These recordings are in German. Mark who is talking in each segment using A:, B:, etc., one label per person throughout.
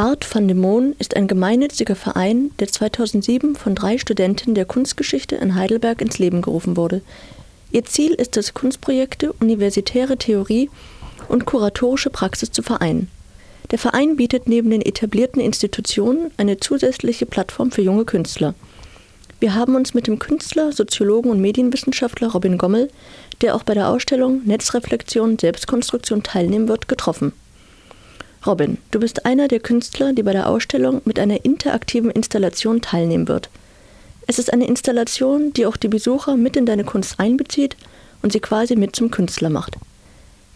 A: Art van de Moon ist ein gemeinnütziger Verein, der 2007 von drei Studenten der Kunstgeschichte in Heidelberg ins Leben gerufen wurde. Ihr Ziel ist es, Kunstprojekte, universitäre Theorie und kuratorische Praxis zu vereinen. Der Verein bietet neben den etablierten Institutionen eine zusätzliche Plattform für junge Künstler. Wir haben uns mit dem Künstler, Soziologen und Medienwissenschaftler Robin Gommel, der auch bei der Ausstellung Netzreflexion Selbstkonstruktion teilnehmen wird, getroffen. Robin, du bist einer der Künstler, die bei der Ausstellung mit einer interaktiven Installation teilnehmen wird. Es ist eine Installation, die auch die Besucher mit in deine Kunst einbezieht und sie quasi mit zum Künstler macht.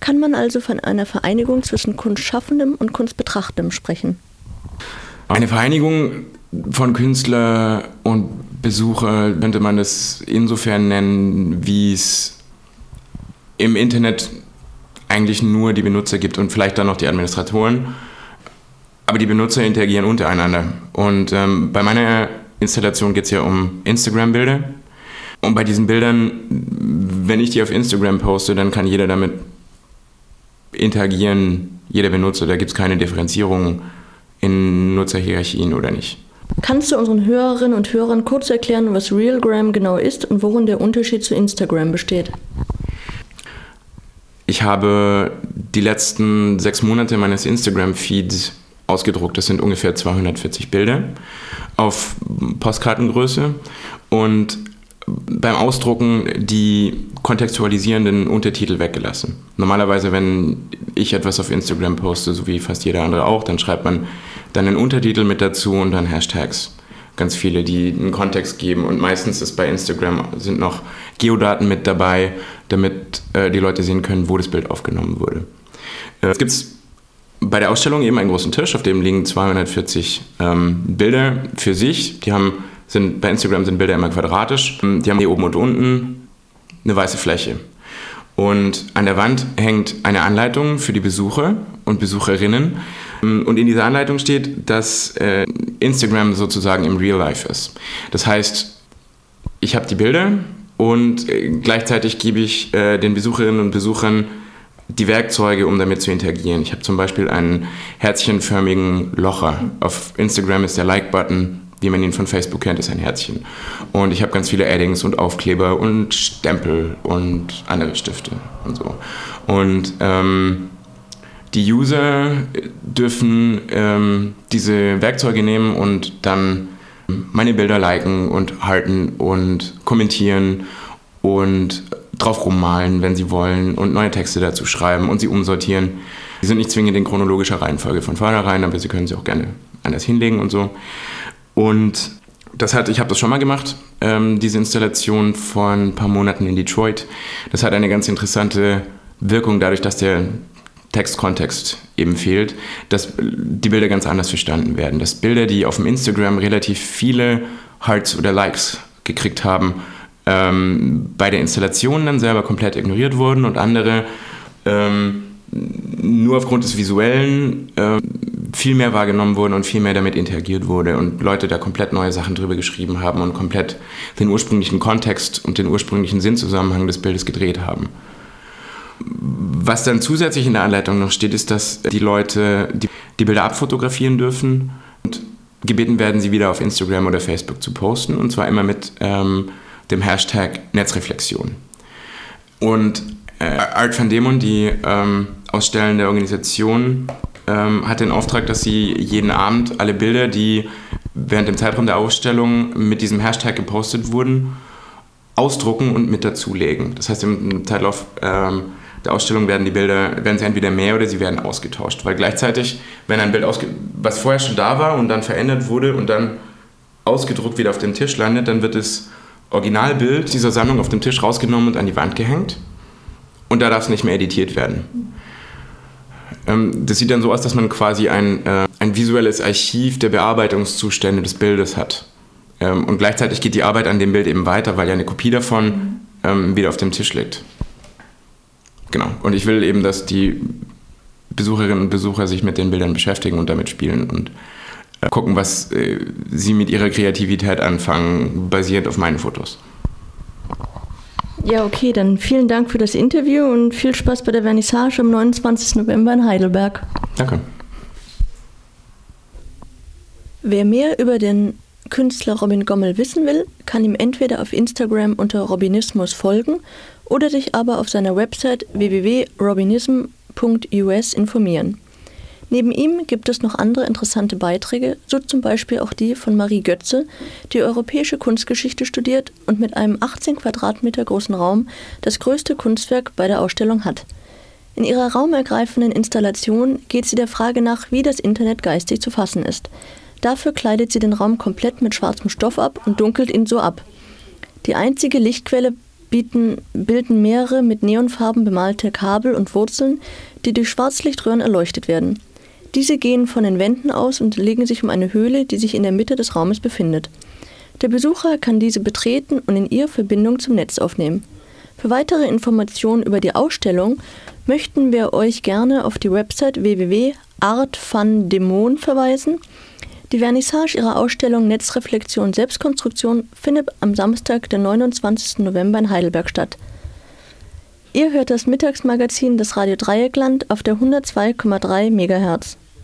A: Kann man also von einer Vereinigung zwischen Kunstschaffendem und Kunstbetrachtendem sprechen?
B: Eine Vereinigung von Künstler und Besucher könnte man das insofern nennen, wie es im Internet eigentlich nur die Benutzer gibt und vielleicht dann noch die Administratoren. Aber die Benutzer interagieren untereinander. Und ähm, bei meiner Installation geht es ja um Instagram-Bilder. Und bei diesen Bildern, wenn ich die auf Instagram poste, dann kann jeder damit interagieren, jeder Benutzer. Da gibt es keine Differenzierung in Nutzerhierarchien oder nicht.
A: Kannst du unseren Hörerinnen und Hörern kurz erklären, was Realgram genau ist und worin der Unterschied zu Instagram besteht?
B: Ich habe die letzten sechs Monate meines Instagram-Feeds ausgedruckt. Das sind ungefähr 240 Bilder auf Postkartengröße. Und beim Ausdrucken die kontextualisierenden Untertitel weggelassen. Normalerweise, wenn ich etwas auf Instagram poste, so wie fast jeder andere auch, dann schreibt man dann einen Untertitel mit dazu und dann Hashtags. Ganz viele, die einen Kontext geben und meistens ist bei Instagram sind noch Geodaten mit dabei, damit äh, die Leute sehen können, wo das Bild aufgenommen wurde. Äh, es gibt bei der Ausstellung eben einen großen Tisch, auf dem liegen 240 ähm, Bilder für sich. Die haben sind, bei Instagram sind Bilder immer quadratisch. Die haben hier oben und unten eine weiße Fläche. Und an der Wand hängt eine Anleitung für die Besucher und Besucherinnen. Und in dieser Anleitung steht, dass äh, Instagram sozusagen im Real Life ist. Das heißt, ich habe die Bilder und äh, gleichzeitig gebe ich äh, den Besucherinnen und Besuchern die Werkzeuge, um damit zu interagieren. Ich habe zum Beispiel einen herzchenförmigen Locher. Auf Instagram ist der Like-Button wie man ihn von Facebook kennt, ist ein Herzchen. Und ich habe ganz viele Addings und Aufkleber und Stempel und andere Stifte und so. Und ähm, die User dürfen ähm, diese Werkzeuge nehmen und dann meine Bilder liken und halten und kommentieren und drauf rummalen, wenn sie wollen und neue Texte dazu schreiben und sie umsortieren. Sie sind nicht zwingend in chronologischer Reihenfolge von vornherein, aber sie können sie auch gerne anders hinlegen und so. Und das hat, ich habe das schon mal gemacht, ähm, diese Installation vor ein paar Monaten in Detroit. Das hat eine ganz interessante Wirkung dadurch, dass der Textkontext eben fehlt, dass die Bilder ganz anders verstanden werden. Dass Bilder, die auf dem Instagram relativ viele Hearts oder Likes gekriegt haben, ähm, bei der Installation dann selber komplett ignoriert wurden und andere ähm, nur aufgrund des Visuellen äh, viel mehr wahrgenommen wurden und viel mehr damit interagiert wurde und Leute da komplett neue Sachen drüber geschrieben haben und komplett den ursprünglichen Kontext und den ursprünglichen Sinnzusammenhang des Bildes gedreht haben. Was dann zusätzlich in der Anleitung noch steht, ist, dass die Leute die, die Bilder abfotografieren dürfen und gebeten werden, sie wieder auf Instagram oder Facebook zu posten und zwar immer mit ähm, dem Hashtag Netzreflexion. Und äh, Art van Demon, die ähm, ausstellende Organisation, ähm, hat den Auftrag, dass sie jeden Abend alle Bilder, die während dem Zeitraum der Ausstellung mit diesem Hashtag gepostet wurden, ausdrucken und mit dazulegen. Das heißt, im Zeitlauf ähm, der Ausstellung werden die Bilder, werden sie entweder mehr oder sie werden ausgetauscht. Weil gleichzeitig, wenn ein Bild, was vorher schon da war und dann verändert wurde und dann ausgedruckt wieder auf dem Tisch landet, dann wird das Originalbild dieser Sammlung auf dem Tisch rausgenommen und an die Wand gehängt. Und da darf es nicht mehr editiert werden. Ähm, das sieht dann so aus, dass man quasi ein, äh, ein visuelles Archiv der Bearbeitungszustände des Bildes hat. Ähm, und gleichzeitig geht die Arbeit an dem Bild eben weiter, weil ja eine Kopie davon ähm, wieder auf dem Tisch liegt. Genau. Und ich will eben, dass die Besucherinnen und Besucher sich mit den Bildern beschäftigen und damit spielen und äh, gucken, was äh, sie mit ihrer Kreativität anfangen, basierend auf meinen Fotos.
A: Ja, okay, dann vielen Dank für das Interview und viel Spaß bei der Vernissage am 29. November in Heidelberg.
B: Danke.
A: Wer mehr über den Künstler Robin Gommel wissen will, kann ihm entweder auf Instagram unter Robinismus folgen oder sich aber auf seiner Website www.robinism.us informieren. Neben ihm gibt es noch andere interessante Beiträge, so zum Beispiel auch die von Marie Götze, die europäische Kunstgeschichte studiert und mit einem 18 Quadratmeter großen Raum das größte Kunstwerk bei der Ausstellung hat. In ihrer raumergreifenden Installation geht sie der Frage nach, wie das Internet geistig zu fassen ist. Dafür kleidet sie den Raum komplett mit schwarzem Stoff ab und dunkelt ihn so ab. Die einzige Lichtquelle bieten, bilden mehrere mit Neonfarben bemalte Kabel und Wurzeln, die durch Schwarzlichtröhren erleuchtet werden. Diese gehen von den Wänden aus und legen sich um eine Höhle, die sich in der Mitte des Raumes befindet. Der Besucher kann diese betreten und in ihr Verbindung zum Netz aufnehmen. Für weitere Informationen über die Ausstellung möchten wir euch gerne auf die Website www.artfundemon verweisen. Die Vernissage ihrer Ausstellung Netzreflexion Selbstkonstruktion findet am Samstag, den 29. November in Heidelberg statt. Ihr hört das Mittagsmagazin des Radio Dreieckland auf der 102,3 MHz.